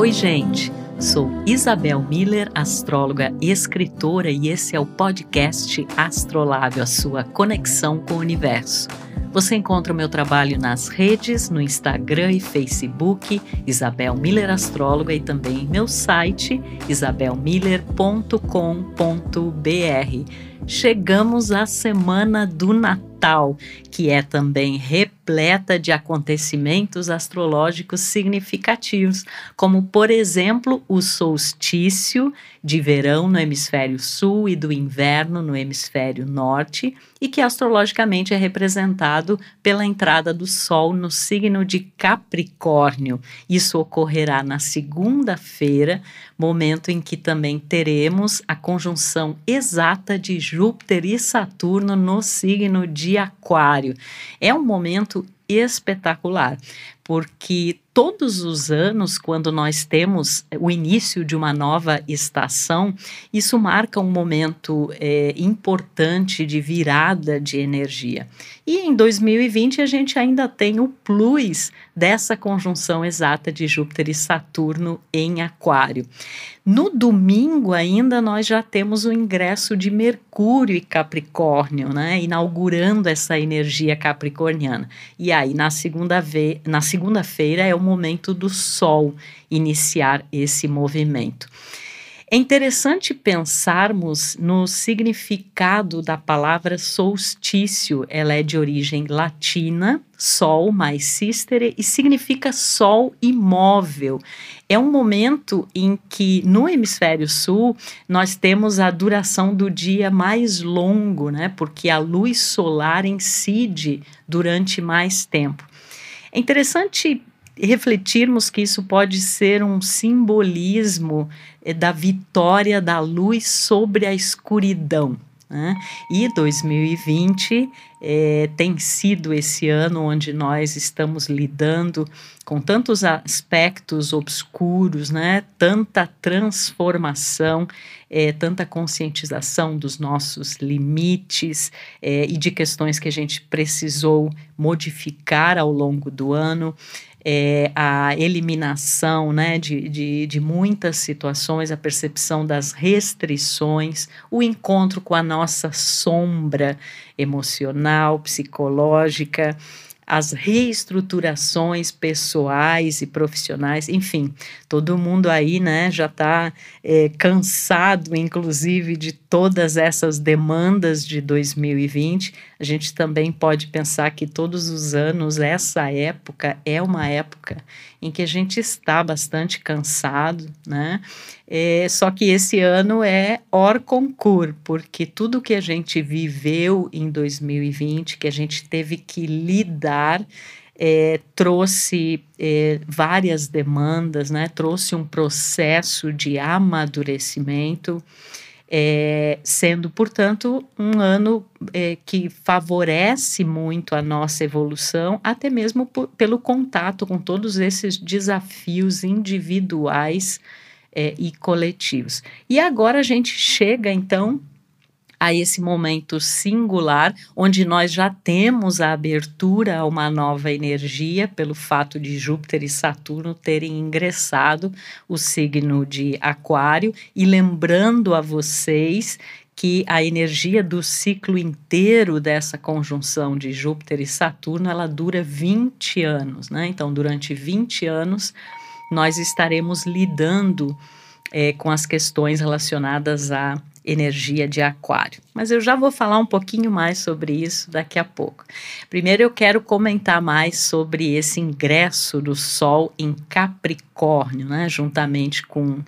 Oi, gente. Sou Isabel Miller, astróloga e escritora, e esse é o podcast Astrolábio, a sua conexão com o universo. Você encontra o meu trabalho nas redes, no Instagram e Facebook, Isabel Miller Astróloga, e também meu site, isabelmiller.com.br. Chegamos à semana do Natal, que é também repleta de acontecimentos astrológicos significativos, como, por exemplo, o solstício de verão no hemisfério sul e do inverno no hemisfério norte, e que astrologicamente é representado pela entrada do Sol no signo de Capricórnio. Isso ocorrerá na segunda-feira, momento em que também teremos a conjunção exata de Júpiter e Saturno no signo de Aquário. É um momento espetacular, porque todos os anos, quando nós temos o início de uma nova estação, isso marca um momento é, importante de virada de energia. E em 2020 a gente ainda tem o plus dessa conjunção exata de Júpiter e Saturno em Aquário. No domingo ainda nós já temos o ingresso de Mercúrio e Capricórnio, né, inaugurando essa energia capricorniana. E aí na segunda na segunda-feira é o momento do Sol iniciar esse movimento. É interessante pensarmos no significado da palavra solstício. Ela é de origem latina, sol mais sistere, e significa sol imóvel. É um momento em que no hemisfério sul nós temos a duração do dia mais longo, né? Porque a luz solar incide durante mais tempo. É interessante refletirmos que isso pode ser um simbolismo eh, da vitória da luz sobre a escuridão. Né? E 2020 é, eh, tem sido esse ano onde nós estamos lidando com tantos aspectos obscuros, né? tanta transformação, é, tanta conscientização dos nossos limites é, e de questões que a gente precisou modificar ao longo do ano é, a eliminação né, de, de, de muitas situações, a percepção das restrições, o encontro com a nossa sombra emocional, psicológica, as reestruturações pessoais e profissionais, enfim, todo mundo aí, né, já está é, cansado, inclusive, de todas essas demandas de 2020. A gente também pode pensar que todos os anos, essa época é uma época em que a gente está bastante cansado, né? É, só que esse ano é hors concur, porque tudo que a gente viveu em 2020, que a gente teve que lidar, é, trouxe é, várias demandas, né? trouxe um processo de amadurecimento, é, sendo, portanto, um ano é, que favorece muito a nossa evolução, até mesmo por, pelo contato com todos esses desafios individuais é, e coletivos. E agora a gente chega então a esse momento singular, onde nós já temos a abertura a uma nova energia, pelo fato de Júpiter e Saturno terem ingressado o signo de Aquário, e lembrando a vocês que a energia do ciclo inteiro dessa conjunção de Júpiter e Saturno, ela dura 20 anos, né? Então, durante 20 anos, nós estaremos lidando é, com as questões relacionadas à energia de Aquário. Mas eu já vou falar um pouquinho mais sobre isso daqui a pouco. Primeiro, eu quero comentar mais sobre esse ingresso do Sol em Capricórnio, né, juntamente com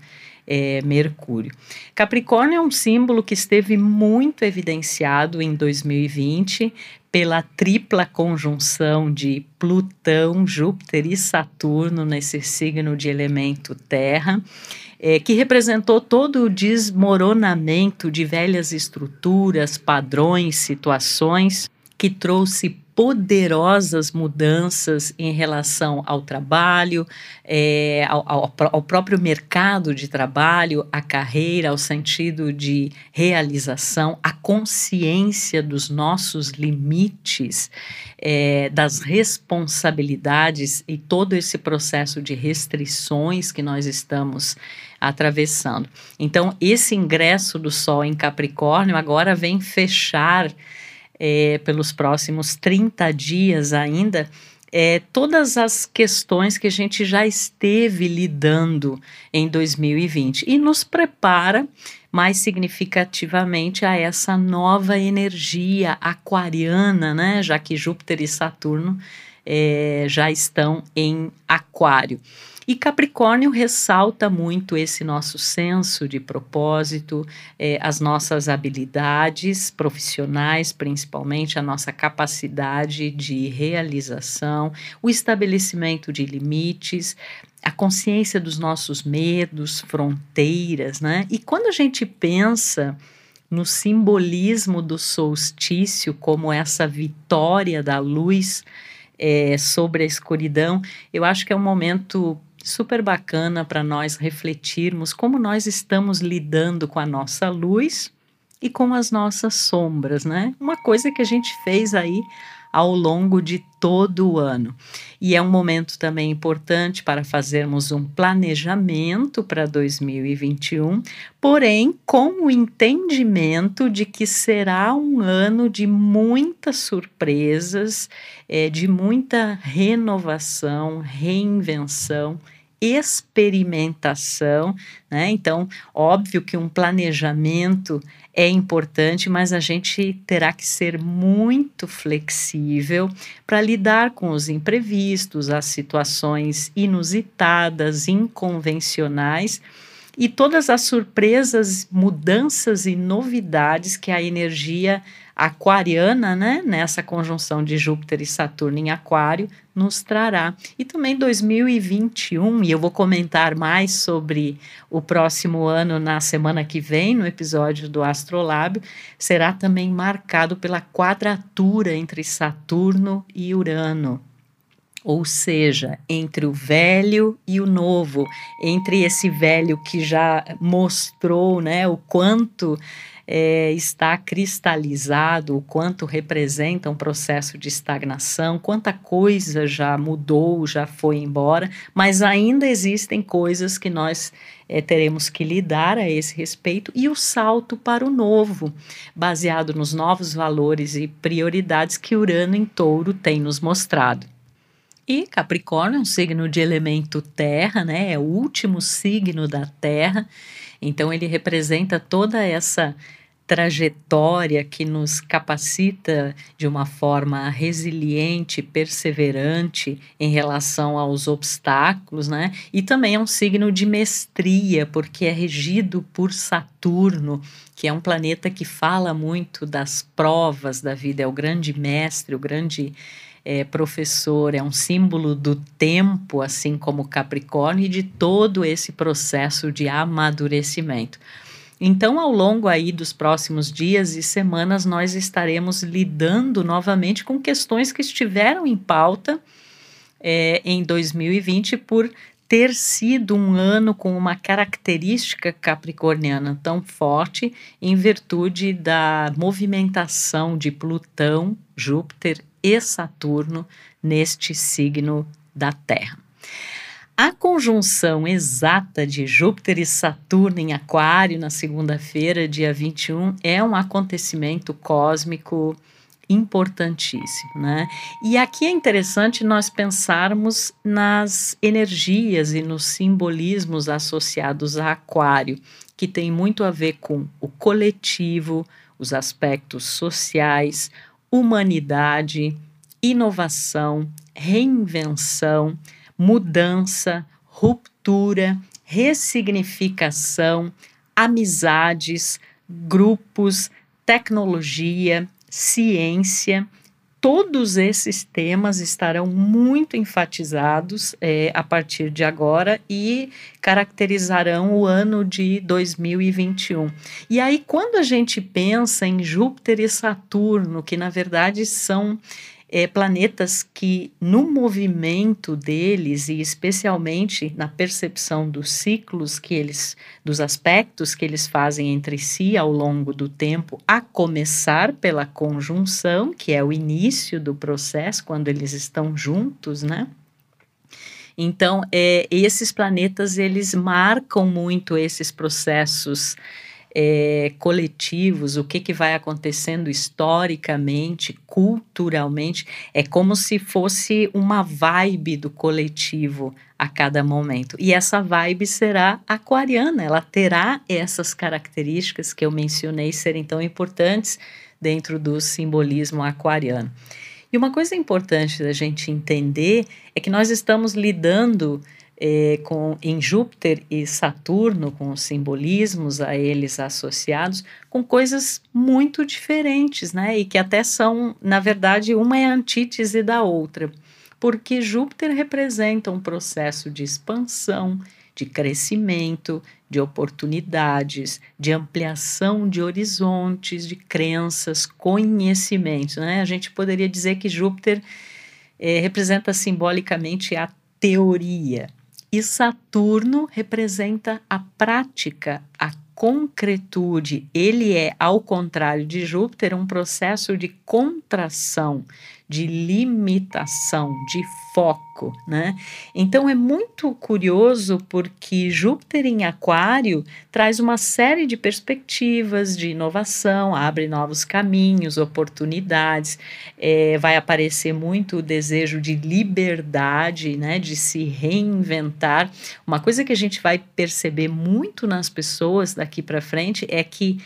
é, Mercúrio. Capricórnio é um símbolo que esteve muito evidenciado em 2020 pela tripla conjunção de Plutão, Júpiter e Saturno nesse signo de elemento Terra, é, que representou todo o desmoronamento de velhas estruturas, padrões, situações que trouxe poderosas mudanças em relação ao trabalho, é, ao, ao, ao, próprio mercado de trabalho, à carreira, ao sentido de realização, a consciência dos nossos limites, é, das responsabilidades e todo esse processo de restrições que nós estamos atravessando. Então, esse ingresso do Sol em Capricórnio agora vem fechar é, pelos próximos 30 dias ainda, é, todas as questões que a gente já esteve lidando em 2020 e nos prepara mais significativamente a essa nova energia aquariana, né? Já que Júpiter e Saturno é, já estão em Aquário. E Capricórnio ressalta muito esse nosso senso de propósito, é, as nossas habilidades profissionais, principalmente a nossa capacidade de realização, o estabelecimento de limites, a consciência dos nossos medos, fronteiras, né? E quando a gente pensa no simbolismo do solstício como essa vitória da luz é, sobre a escuridão, eu acho que é um momento super bacana para nós refletirmos como nós estamos lidando com a nossa luz e com as nossas sombras, né? Uma coisa que a gente fez aí ao longo de todo o ano. E é um momento também importante para fazermos um planejamento para 2021, porém com o entendimento de que será um ano de muitas surpresas, é, de muita renovação, reinvenção experimentação, né? Então, óbvio que um planejamento é importante, mas a gente terá que ser muito flexível para lidar com os imprevistos, as situações inusitadas, inconvencionais e todas as surpresas, mudanças e novidades que a energia aquariana, né, nessa conjunção de Júpiter e Saturno em Aquário, nos trará. E também 2021, e eu vou comentar mais sobre o próximo ano na semana que vem, no episódio do Astrolábio, será também marcado pela quadratura entre Saturno e Urano. Ou seja, entre o velho e o novo, entre esse velho que já mostrou né, o quanto é, está cristalizado, o quanto representa um processo de estagnação, quanta coisa já mudou, já foi embora, mas ainda existem coisas que nós é, teremos que lidar a esse respeito e o salto para o novo, baseado nos novos valores e prioridades que Urano em Touro tem nos mostrado. E Capricórnio é um signo de elemento terra, né? É o último signo da terra. Então ele representa toda essa trajetória que nos capacita de uma forma resiliente, perseverante em relação aos obstáculos, né? E também é um signo de mestria, porque é regido por Saturno, que é um planeta que fala muito das provas da vida, é o grande mestre, o grande é, professor, é um símbolo do tempo, assim como Capricórnio, e de todo esse processo de amadurecimento. Então, ao longo aí dos próximos dias e semanas, nós estaremos lidando novamente com questões que estiveram em pauta é, em 2020 por ter sido um ano com uma característica capricorniana tão forte em virtude da movimentação de Plutão, Júpiter e Saturno neste signo da Terra. A conjunção exata de Júpiter e Saturno em Aquário na segunda-feira, dia 21, é um acontecimento cósmico importantíssimo, né? E aqui é interessante nós pensarmos nas energias e nos simbolismos associados a Aquário, que tem muito a ver com o coletivo, os aspectos sociais, humanidade, inovação, reinvenção, mudança, ruptura, ressignificação, amizades, grupos, tecnologia, ciência. Todos esses temas estarão muito enfatizados é, a partir de agora e caracterizarão o ano de 2021. E aí, quando a gente pensa em Júpiter e Saturno, que na verdade são é, planetas que, no movimento deles e especialmente na percepção dos ciclos que eles, dos aspectos que eles fazem entre si ao longo do tempo, a começar pela conjunção, que é o início do processo, quando eles estão juntos, né? Então, é, esses planetas, eles marcam muito esses processos é, coletivos, o que, que vai acontecendo historicamente, culturalmente, é como se fosse uma vibe do coletivo a cada momento. E essa vibe será aquariana, ela terá essas características que eu mencionei serem tão importantes dentro do simbolismo aquariano. E uma coisa importante da gente entender é que nós estamos lidando é, com, em Júpiter e Saturno, com os simbolismos a eles associados, com coisas muito diferentes, né? E que até são, na verdade, uma é antítese da outra, porque Júpiter representa um processo de expansão, de crescimento, de oportunidades, de ampliação de horizontes, de crenças, conhecimentos. Né? A gente poderia dizer que Júpiter é, representa simbolicamente a teoria, e Saturno representa a prática, a concretude. Ele é, ao contrário de Júpiter, um processo de contração, de limitação, de foco, né? Então é muito curioso porque Júpiter em Aquário traz uma série de perspectivas de inovação, abre novos caminhos, oportunidades, é, vai aparecer muito o desejo de liberdade, né? De se reinventar. Uma coisa que a gente vai perceber muito nas pessoas daqui para frente é que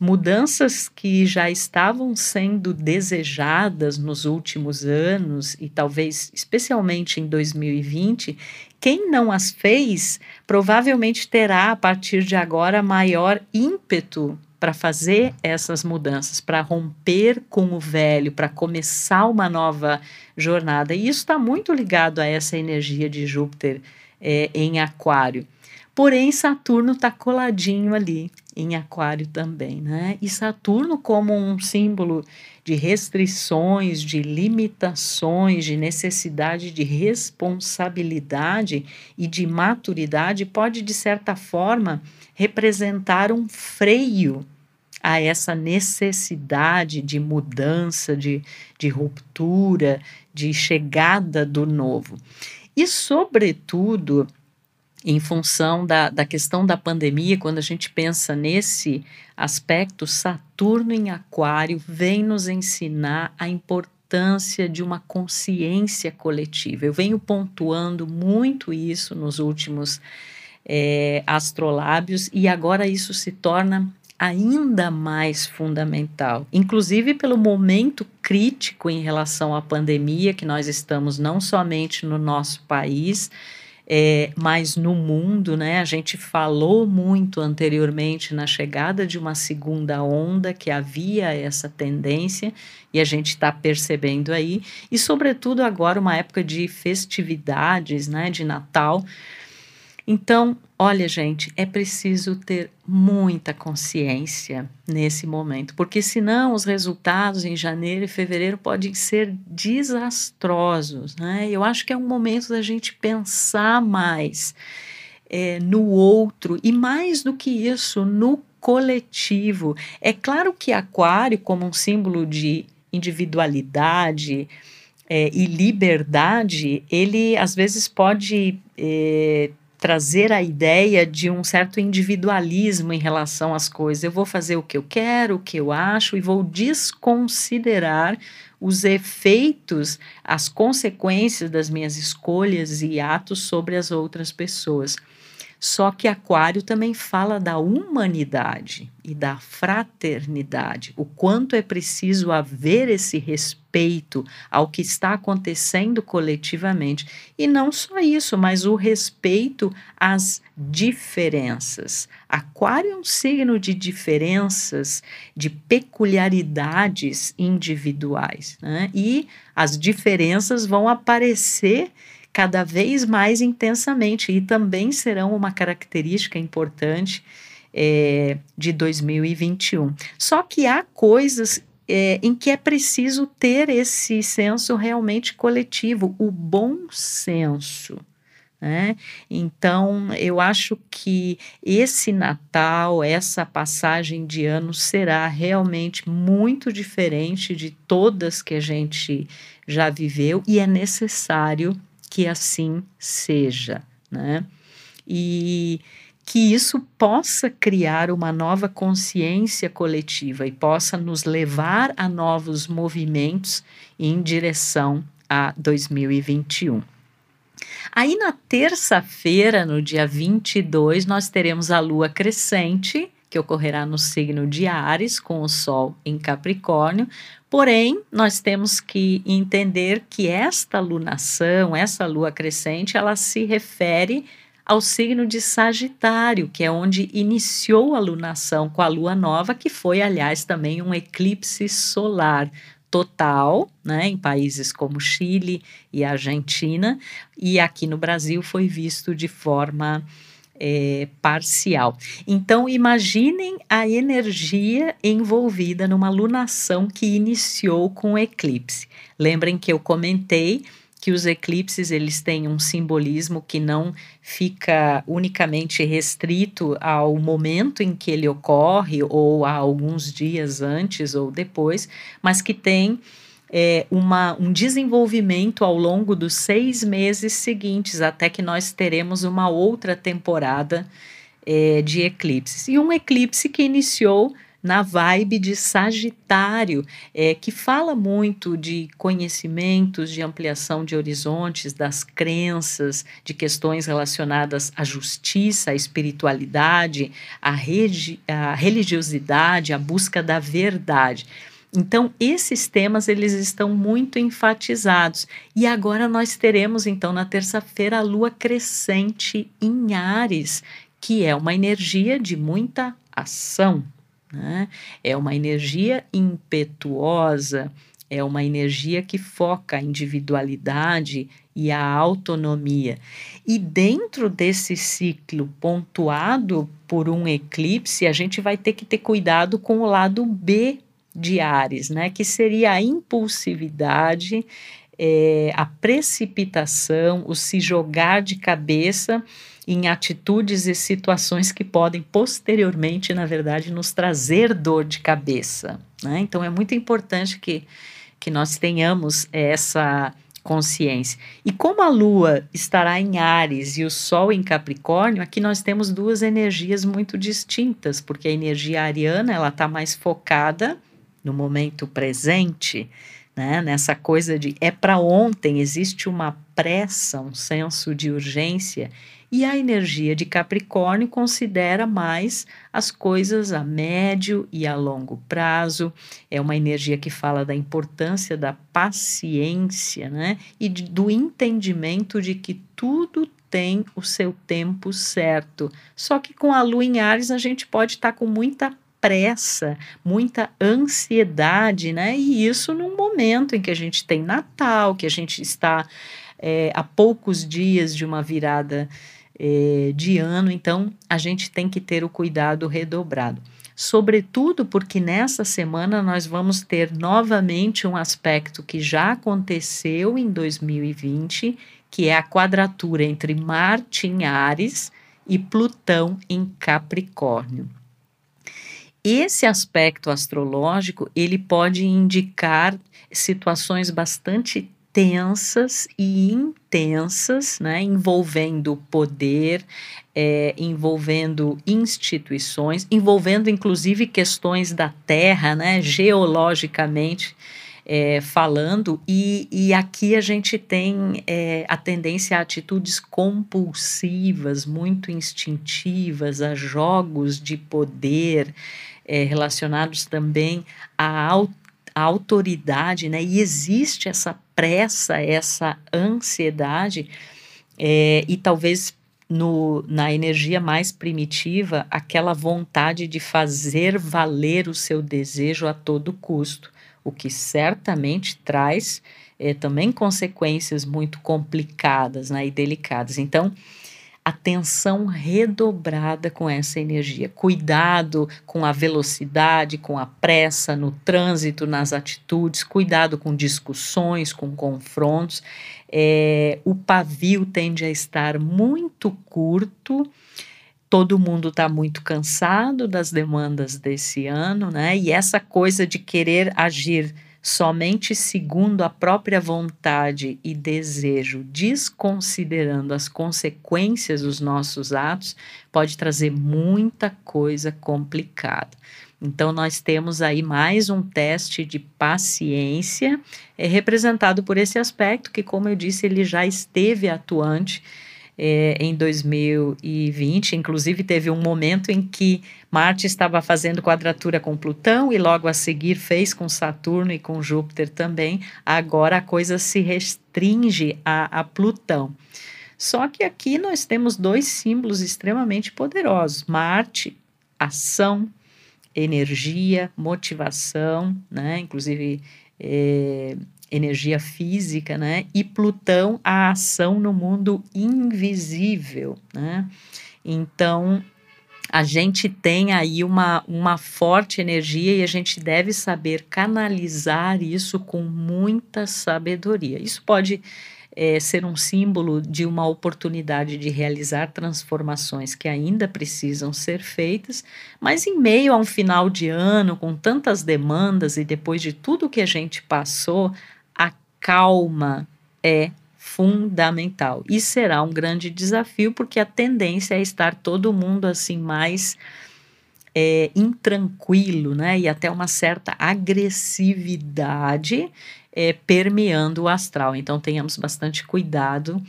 mudanças que já estavam sendo desejadas nos últimos anos e talvez especialmente em 2020, quem não as fez provavelmente terá a partir de agora maior ímpeto para fazer essas mudanças, para romper com o velho, para começar uma nova jornada. E isso está muito ligado a essa energia de Júpiter é, em Aquário. Porém, Saturno está coladinho ali em Aquário também, né? E Saturno, como um símbolo de restrições, de limitações, de necessidade de responsabilidade e de maturidade, pode, de certa forma, representar um freio a essa necessidade de mudança, de, de ruptura, de chegada do novo. E, sobretudo, em função da, da questão da pandemia, quando a gente pensa nesse aspecto, Saturno em Aquário vem nos ensinar a importância de uma consciência coletiva. Eu venho pontuando muito isso nos últimos é, astrolábios e agora isso se torna ainda mais fundamental, inclusive pelo momento crítico em relação à pandemia que nós estamos não somente no nosso país, é, mas no mundo, né? A gente falou muito anteriormente na chegada de uma segunda onda que havia essa tendência e a gente está percebendo aí, e sobretudo agora uma época de festividades, né? De Natal. Então, olha, gente, é preciso ter muita consciência nesse momento, porque senão os resultados em janeiro e fevereiro podem ser desastrosos, né? Eu acho que é um momento da gente pensar mais é, no outro e mais do que isso, no coletivo. É claro que Aquário, como um símbolo de individualidade, é, e liberdade, ele às vezes pode é, trazer a ideia de um certo individualismo em relação às coisas. Eu vou fazer o que eu quero, o que eu acho e vou desconsiderar os efeitos, as consequências das minhas escolhas e atos sobre as outras pessoas. Só que Aquário também fala da humanidade e da fraternidade, o quanto é preciso haver esse respeito ao que está acontecendo coletivamente. E não só isso, mas o respeito às diferenças. Aquário é um signo de diferenças, de peculiaridades individuais, né? E as diferenças vão aparecer cada vez mais intensamente e também serão uma característica importante é, de 2021. Só que há coisas é, em que é preciso ter esse senso realmente coletivo, o bom senso. Né? Então, eu acho que esse Natal, essa passagem de ano será realmente muito diferente de todas que a gente já viveu e é necessário que assim seja. Né? E que isso possa criar uma nova consciência coletiva e possa nos levar a novos movimentos em direção a 2021. Aí na terça-feira, no dia 22, nós teremos a lua crescente, que ocorrerá no signo de Ares, com o Sol em Capricórnio. Porém, nós temos que entender que esta lunação, essa lua crescente, ela se refere ao signo de Sagitário, que é onde iniciou a lunação com a lua nova, que foi, aliás, também um eclipse solar total, né, em países como Chile e Argentina, e aqui no Brasil foi visto de forma é, parcial. Então, imaginem a energia envolvida numa lunação que iniciou com o eclipse. Lembrem que eu comentei que os eclipses eles têm um simbolismo que não fica unicamente restrito ao momento em que ele ocorre ou a alguns dias antes ou depois, mas que tem é, uma, um desenvolvimento ao longo dos seis meses seguintes, até que nós teremos uma outra temporada é, de eclipses. E um eclipse que iniciou na vibe de Sagitário, é, que fala muito de conhecimentos, de ampliação de horizontes, das crenças, de questões relacionadas à justiça, à espiritualidade, à, à religiosidade, à busca da verdade. Então, esses temas eles estão muito enfatizados. E agora nós teremos então na terça-feira a lua crescente em Ares, que é uma energia de muita ação, né? É uma energia impetuosa, é uma energia que foca a individualidade e a autonomia. E dentro desse ciclo pontuado por um eclipse, a gente vai ter que ter cuidado com o lado B de Ares, né? Que seria a impulsividade, é, a precipitação, o se jogar de cabeça em atitudes e situações que podem posteriormente, na verdade, nos trazer dor de cabeça. Né? Então é muito importante que, que nós tenhamos essa consciência. E como a Lua estará em Ares e o Sol em Capricórnio, aqui nós temos duas energias muito distintas, porque a energia ariana ela está mais focada no momento presente, né? nessa coisa de é para ontem, existe uma pressa, um senso de urgência e a energia de Capricórnio considera mais as coisas a médio e a longo prazo. É uma energia que fala da importância da paciência, né? E de, do entendimento de que tudo tem o seu tempo certo. Só que com a lua em Ares a gente pode estar tá com muita pressa, muita ansiedade, né? E isso num momento em que a gente tem Natal, que a gente está é, a poucos dias de uma virada é, de ano, então a gente tem que ter o cuidado redobrado. Sobretudo porque nessa semana nós vamos ter novamente um aspecto que já aconteceu em 2020, que é a quadratura entre Marte em Ares e Plutão em Capricórnio. Esse aspecto astrológico, ele pode indicar situações bastante tensas e intensas, né, envolvendo poder, é, envolvendo instituições, envolvendo inclusive questões da Terra, né, geologicamente é, falando, e, e aqui a gente tem é, a tendência a atitudes compulsivas, muito instintivas, a jogos de poder. É, relacionados também à a autoridade, né? E existe essa pressa, essa ansiedade, é, e talvez no, na energia mais primitiva, aquela vontade de fazer valer o seu desejo a todo custo, o que certamente traz é, também consequências muito complicadas né, e delicadas. Então, atenção redobrada com essa energia. Cuidado com a velocidade, com a pressa no trânsito, nas atitudes, cuidado com discussões, com confrontos. É, o pavio tende a estar muito curto todo mundo está muito cansado das demandas desse ano, né? E essa coisa de querer agir somente segundo a própria vontade e desejo, desconsiderando as consequências dos nossos atos, pode trazer muita coisa complicada. Então, nós temos aí mais um teste de paciência, é representado por esse aspecto, que, como eu disse, ele já esteve atuante é, em 2020. Inclusive, teve um momento em que Marte estava fazendo quadratura com Plutão e logo a seguir fez com Saturno e com Júpiter também. Agora a coisa se restringe a, a Plutão. Só que aqui nós temos dois símbolos extremamente poderosos: Marte, ação, energia, motivação, né? Inclusive. É, energia física, né? E Plutão, a ação no mundo invisível, né? Então, a gente tem aí uma, uma forte energia e a gente deve saber canalizar isso com muita sabedoria. Isso pode é, ser um símbolo de uma oportunidade de realizar transformações que ainda precisam ser feitas, mas em meio a um final de ano, com tantas demandas e depois de tudo que a gente passou, calma é fundamental e será um grande desafio porque a tendência é estar todo mundo assim mais é, intranquilo, né? E até uma certa agressividade é, permeando o astral. Então tenhamos bastante cuidado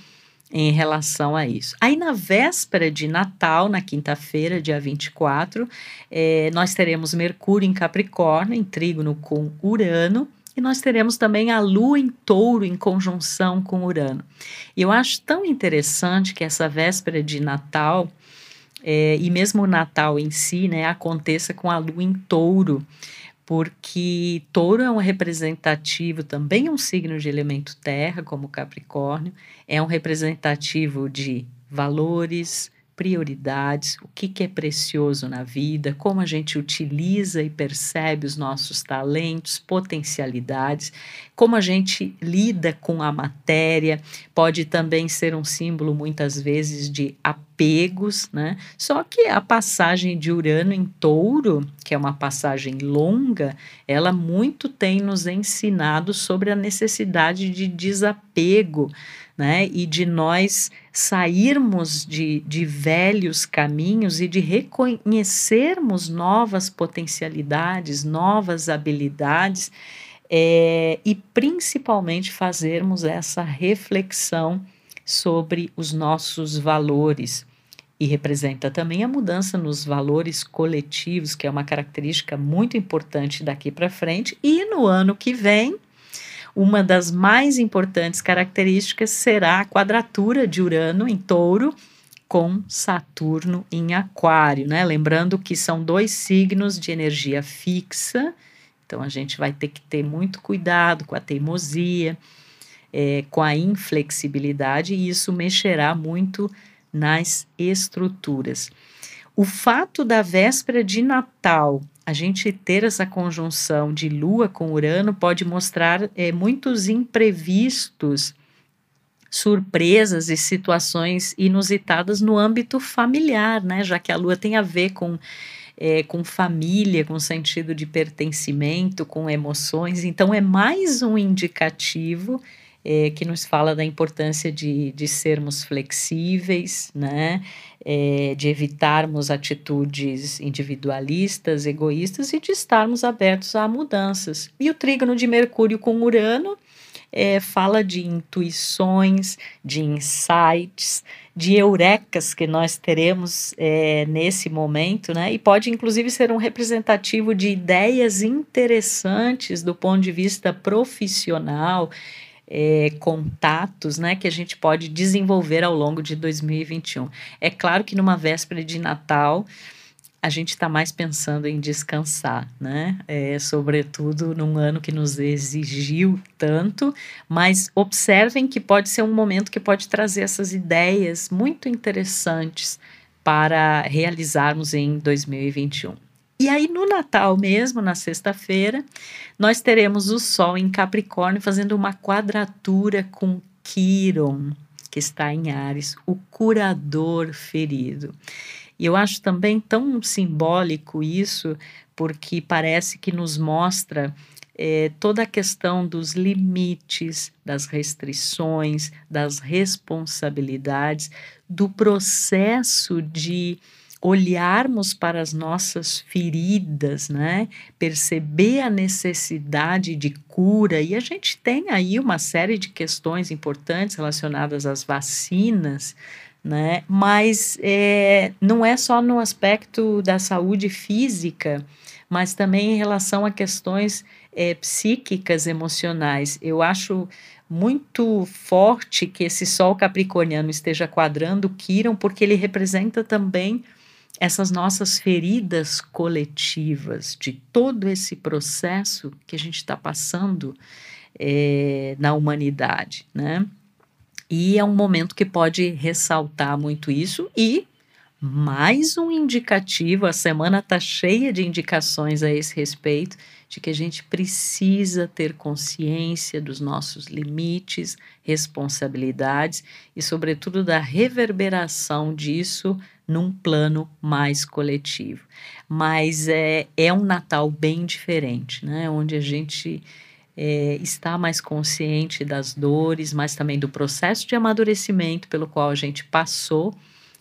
em relação a isso. Aí na véspera de Natal, na quinta-feira, dia 24, é, nós teremos Mercúrio em Capricórnio, em trígono com Urano e nós teremos também a Lua em touro em conjunção com Urano. E eu acho tão interessante que essa véspera de Natal, é, e mesmo o Natal em si, né, aconteça com a Lua em touro, porque touro é um representativo, também um signo de elemento terra, como Capricórnio, é um representativo de valores, prioridades, o que, que é precioso na vida, como a gente utiliza e percebe os nossos talentos, potencialidades, como a gente lida com a matéria, pode também ser um símbolo muitas vezes de apegos, né? Só que a passagem de Urano em Touro, que é uma passagem longa, ela muito tem nos ensinado sobre a necessidade de desapego né? E de nós sairmos de, de velhos caminhos e de reconhecermos novas potencialidades, novas habilidades, é, e principalmente fazermos essa reflexão sobre os nossos valores. E representa também a mudança nos valores coletivos, que é uma característica muito importante daqui para frente. E no ano que vem, uma das mais importantes características será a quadratura de Urano em Touro com Saturno em Aquário, né? Lembrando que são dois signos de energia fixa, então a gente vai ter que ter muito cuidado com a teimosia, é, com a inflexibilidade, e isso mexerá muito nas estruturas. O fato da véspera de Natal a gente ter essa conjunção de Lua com Urano pode mostrar é, muitos imprevistos, surpresas e situações inusitadas no âmbito familiar, né? Já que a Lua tem a ver com é, com família, com sentido de pertencimento, com emoções. Então, é mais um indicativo é, que nos fala da importância de, de sermos flexíveis, né? É, de evitarmos atitudes individualistas, egoístas e de estarmos abertos a mudanças. E o trígono de Mercúrio com Urano é, fala de intuições, de insights, de eurecas que nós teremos é, nesse momento, né? E pode inclusive ser um representativo de ideias interessantes do ponto de vista profissional é, contatos né, que a gente pode desenvolver ao longo de 2021. É claro que numa véspera de Natal, a gente está mais pensando em descansar, né? É, sobretudo num ano que nos exigiu tanto, mas observem que pode ser um momento que pode trazer essas ideias muito interessantes para realizarmos em 2021. E aí, no Natal mesmo, na sexta-feira, nós teremos o Sol em Capricórnio fazendo uma quadratura com Quiron, que está em Ares, o curador ferido. E eu acho também tão simbólico isso, porque parece que nos mostra é, toda a questão dos limites, das restrições, das responsabilidades, do processo de olharmos para as nossas feridas, né? Perceber a necessidade de cura e a gente tem aí uma série de questões importantes relacionadas às vacinas, né? Mas é, não é só no aspecto da saúde física, mas também em relação a questões é, psíquicas, emocionais. Eu acho muito forte que esse Sol Capricorniano esteja quadrando Quiron, porque ele representa também essas nossas feridas coletivas, de todo esse processo que a gente está passando é, na humanidade, né? E é um momento que pode ressaltar muito isso e mais um indicativo, a semana está cheia de indicações a esse respeito, de que a gente precisa ter consciência dos nossos limites, responsabilidades e, sobretudo, da reverberação disso num plano mais coletivo. Mas é, é um Natal bem diferente, né? onde a gente é, está mais consciente das dores, mas também do processo de amadurecimento pelo qual a gente passou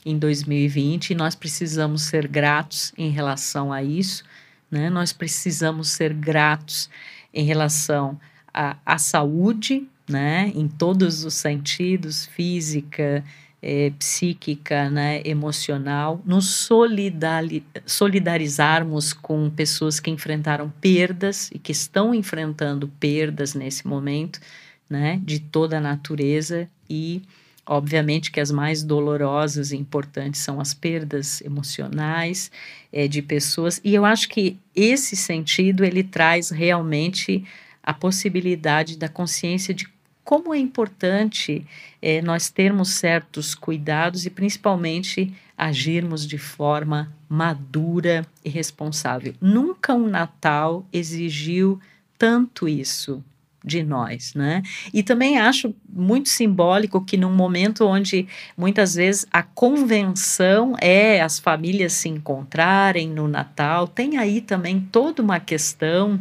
em 2020 e nós precisamos ser gratos em relação a isso, né? Nós precisamos ser gratos em relação à saúde, né? Em todos os sentidos, física, é, psíquica, né, emocional, nos solidari solidarizarmos com pessoas que enfrentaram perdas e que estão enfrentando perdas nesse momento, né, de toda a natureza e obviamente que as mais dolorosas e importantes são as perdas emocionais é, de pessoas. E eu acho que esse sentido ele traz realmente a possibilidade da consciência de como é importante é, nós termos certos cuidados e principalmente agirmos de forma madura e responsável. Nunca um Natal exigiu tanto isso de nós, né? E também acho muito simbólico que num momento onde muitas vezes a convenção é as famílias se encontrarem no Natal, tem aí também toda uma questão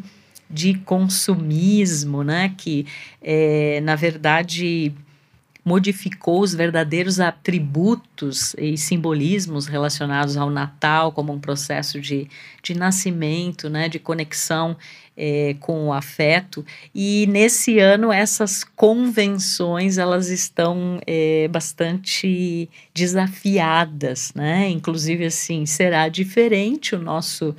de consumismo, né? Que, é, na verdade, modificou os verdadeiros atributos e simbolismos relacionados ao Natal como um processo de, de nascimento, né, de conexão é, com o afeto. E nesse ano essas convenções elas estão é, bastante desafiadas, né? Inclusive assim será diferente o nosso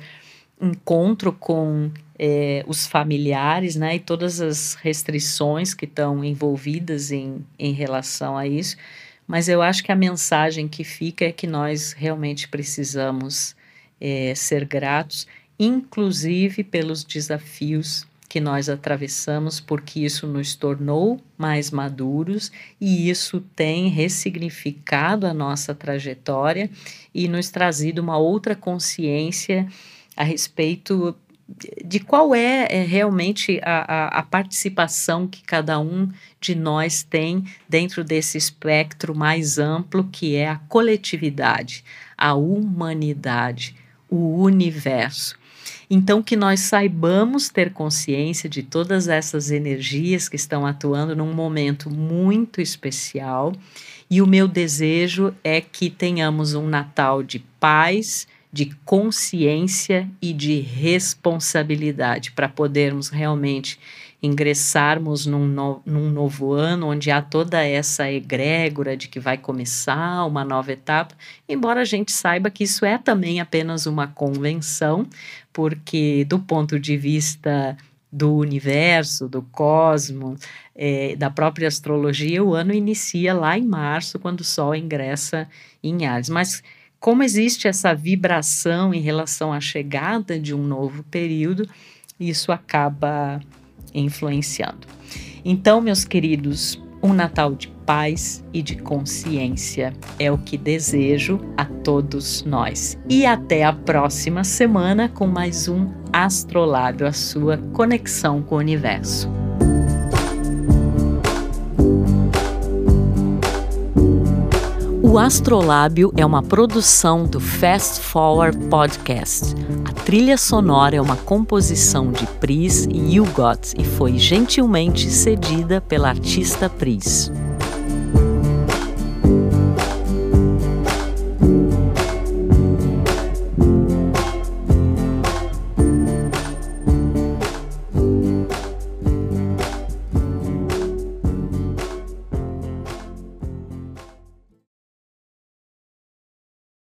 encontro com é, os familiares, né, e todas as restrições que estão envolvidas em, em relação a isso, mas eu acho que a mensagem que fica é que nós realmente precisamos é, ser gratos, inclusive pelos desafios que nós atravessamos, porque isso nos tornou mais maduros e isso tem ressignificado a nossa trajetória e nos trazido uma outra consciência a respeito de qual é, é realmente a, a, a, participação que cada um de nós tem dentro desse espectro mais amplo que é a coletividade, a humanidade, o universo. Então, que nós saibamos ter consciência de todas essas energias que estão atuando num momento muito especial. E o meu desejo é que tenhamos um Natal de paz, de consciência e de responsabilidade para podermos realmente ingressarmos num, no, num novo ano onde há toda essa egrégora de que vai começar uma nova etapa, embora a gente saiba que isso é também apenas uma convenção, porque do ponto de vista do universo, do cosmos, é, da própria astrologia, o ano inicia lá em março, quando o Sol ingressa em Ares. Mas como existe essa vibração em relação à chegada de um novo período, isso acaba influenciando. Então, meus queridos, um Natal de paz e de consciência é o que desejo a todos nós. E até a próxima semana com mais um Astrolábio, a sua conexão com o universo. O Astrolábio é uma produção do Fast Forward Podcast. A trilha sonora é uma composição de Pris e Hugot e foi gentilmente cedida pela artista Pris.